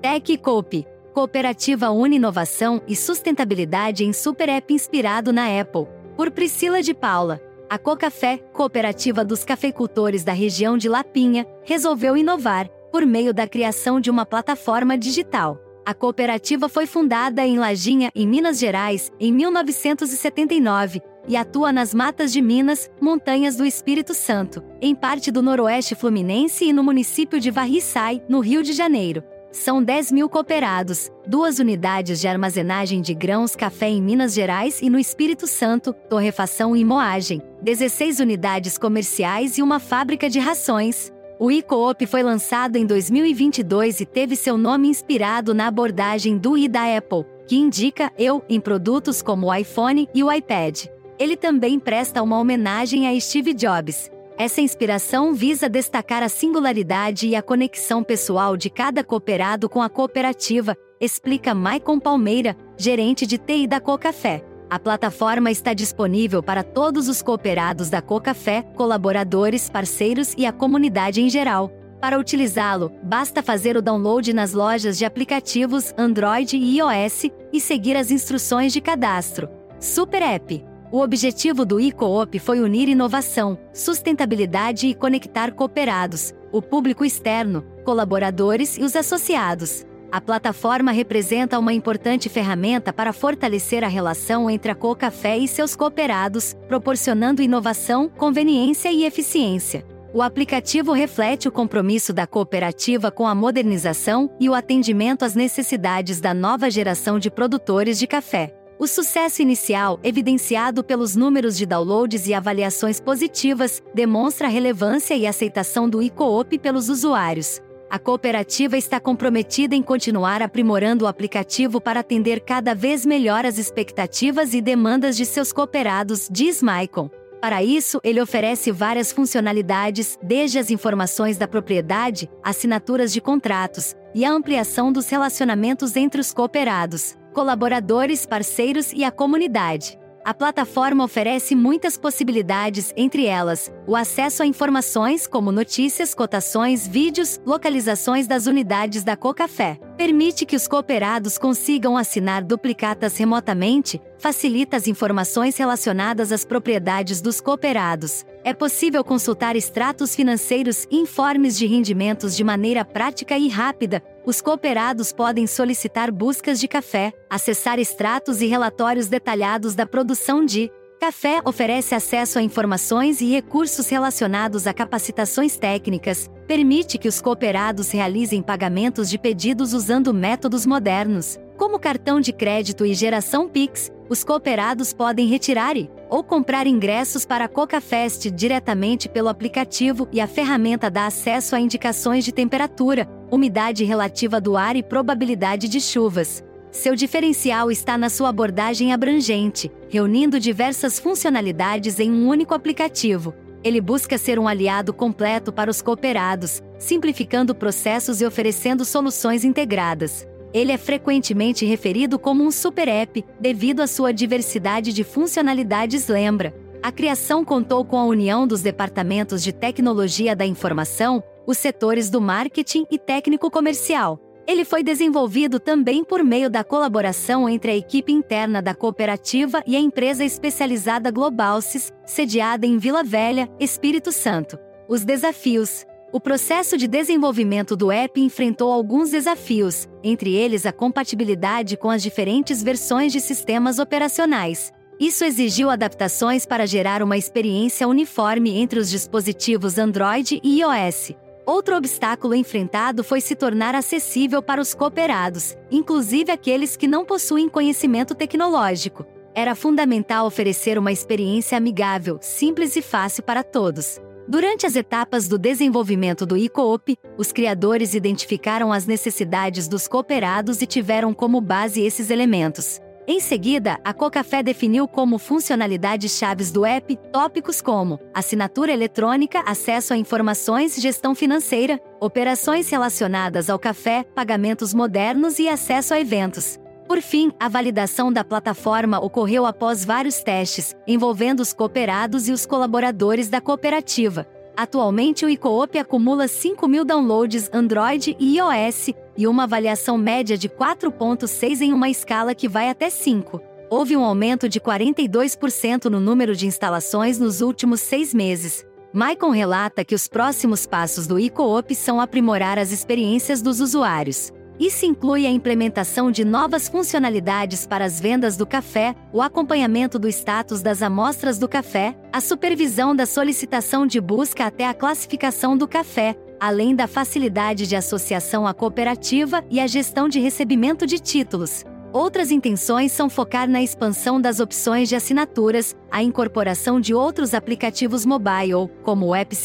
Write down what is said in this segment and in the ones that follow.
Tech Coop, cooperativa une inovação e sustentabilidade em super app inspirado na Apple, por Priscila de Paula. A Cocafé, cooperativa dos cafeicultores da região de Lapinha, resolveu inovar, por meio da criação de uma plataforma digital. A cooperativa foi fundada em Lajinha, em Minas Gerais, em 1979, e atua nas matas de Minas, montanhas do Espírito Santo, em parte do noroeste fluminense e no município de Varriçai, no Rio de Janeiro. São 10 mil cooperados, duas unidades de armazenagem de grãos café em Minas Gerais e no Espírito Santo, torrefação e moagem, 16 unidades comerciais e uma fábrica de rações. O e-coop foi lançado em 2022 e teve seu nome inspirado na abordagem do i da Apple, que indica eu em produtos como o iPhone e o iPad. Ele também presta uma homenagem a Steve Jobs, essa inspiração visa destacar a singularidade e a conexão pessoal de cada cooperado com a cooperativa, explica Maicon Palmeira, gerente de TI da Cocafé. A plataforma está disponível para todos os cooperados da Cocafé, colaboradores, parceiros e a comunidade em geral. Para utilizá-lo, basta fazer o download nas lojas de aplicativos Android e iOS e seguir as instruções de cadastro. Super App o objetivo do e-coop foi unir inovação, sustentabilidade e conectar cooperados, o público externo, colaboradores e os associados. A plataforma representa uma importante ferramenta para fortalecer a relação entre a Cocafé e seus cooperados, proporcionando inovação, conveniência e eficiência. O aplicativo reflete o compromisso da cooperativa com a modernização e o atendimento às necessidades da nova geração de produtores de café. O sucesso inicial, evidenciado pelos números de downloads e avaliações positivas, demonstra a relevância e aceitação do e-coop pelos usuários. A cooperativa está comprometida em continuar aprimorando o aplicativo para atender cada vez melhor as expectativas e demandas de seus cooperados, diz Maicon. Para isso, ele oferece várias funcionalidades, desde as informações da propriedade, assinaturas de contratos e a ampliação dos relacionamentos entre os cooperados colaboradores, parceiros e a comunidade. A plataforma oferece muitas possibilidades, entre elas, o acesso a informações como notícias, cotações, vídeos, localizações das unidades da Cocafé. Permite que os cooperados consigam assinar duplicatas remotamente, facilita as informações relacionadas às propriedades dos cooperados. É possível consultar extratos financeiros e informes de rendimentos de maneira prática e rápida, os cooperados podem solicitar buscas de café, acessar extratos e relatórios detalhados da produção de café, oferece acesso a informações e recursos relacionados a capacitações técnicas, permite que os cooperados realizem pagamentos de pedidos usando métodos modernos, como cartão de crédito e geração Pix, os cooperados podem retirar e ou comprar ingressos para a CocaFest diretamente pelo aplicativo e a ferramenta dá acesso a indicações de temperatura, umidade relativa do ar e probabilidade de chuvas. Seu diferencial está na sua abordagem abrangente, reunindo diversas funcionalidades em um único aplicativo. Ele busca ser um aliado completo para os cooperados, simplificando processos e oferecendo soluções integradas. Ele é frequentemente referido como um super app, devido à sua diversidade de funcionalidades. Lembra? A criação contou com a união dos departamentos de tecnologia da informação, os setores do marketing e técnico comercial. Ele foi desenvolvido também por meio da colaboração entre a equipe interna da cooperativa e a empresa especializada Globalsys, sediada em Vila Velha, Espírito Santo. Os desafios: o processo de desenvolvimento do app enfrentou alguns desafios, entre eles a compatibilidade com as diferentes versões de sistemas operacionais. Isso exigiu adaptações para gerar uma experiência uniforme entre os dispositivos Android e iOS. Outro obstáculo enfrentado foi se tornar acessível para os cooperados, inclusive aqueles que não possuem conhecimento tecnológico. Era fundamental oferecer uma experiência amigável, simples e fácil para todos. Durante as etapas do desenvolvimento do e-coop, os criadores identificaram as necessidades dos cooperados e tiveram como base esses elementos. Em seguida, a Cocafé definiu como funcionalidades chaves do app tópicos como assinatura eletrônica, acesso a informações, gestão financeira, operações relacionadas ao café, pagamentos modernos e acesso a eventos. Por fim, a validação da plataforma ocorreu após vários testes, envolvendo os cooperados e os colaboradores da cooperativa. Atualmente o iCoop acumula 5 mil downloads Android e iOS e uma avaliação média de 4.6 em uma escala que vai até 5. Houve um aumento de 42% no número de instalações nos últimos seis meses. Maicon relata que os próximos passos do iCoop são aprimorar as experiências dos usuários. Isso inclui a implementação de novas funcionalidades para as vendas do café, o acompanhamento do status das amostras do café, a supervisão da solicitação de busca até a classificação do café, além da facilidade de associação à cooperativa e a gestão de recebimento de títulos. Outras intenções são focar na expansão das opções de assinaturas, a incorporação de outros aplicativos mobile, como o App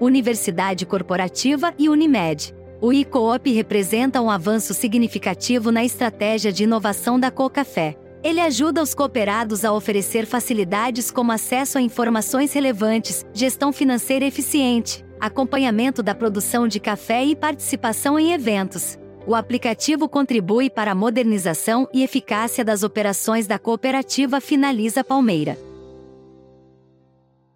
Universidade Corporativa e Unimed. O e-coop representa um avanço significativo na estratégia de inovação da Cocafé. Ele ajuda os cooperados a oferecer facilidades como acesso a informações relevantes, gestão financeira eficiente, acompanhamento da produção de café e participação em eventos o aplicativo contribui para a modernização e eficácia das operações da cooperativa Finaliza Palmeira.